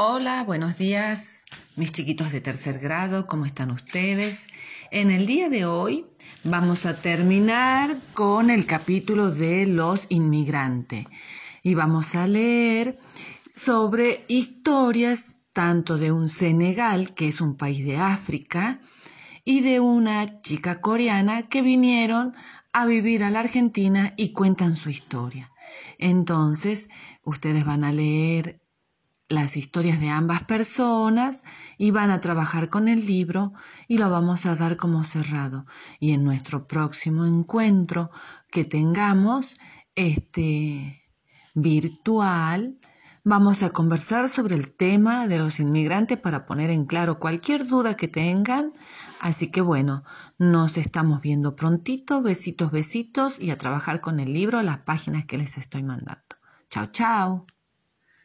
Hola, buenos días, mis chiquitos de tercer grado, ¿cómo están ustedes? En el día de hoy vamos a terminar con el capítulo de los inmigrantes y vamos a leer sobre historias tanto de un Senegal, que es un país de África, y de una chica coreana que vinieron a vivir a la Argentina y cuentan su historia. Entonces, ustedes van a leer las historias de ambas personas y van a trabajar con el libro y lo vamos a dar como cerrado. Y en nuestro próximo encuentro que tengamos, este virtual, vamos a conversar sobre el tema de los inmigrantes para poner en claro cualquier duda que tengan. Así que bueno, nos estamos viendo prontito. Besitos, besitos y a trabajar con el libro, las páginas que les estoy mandando. Chao, chao.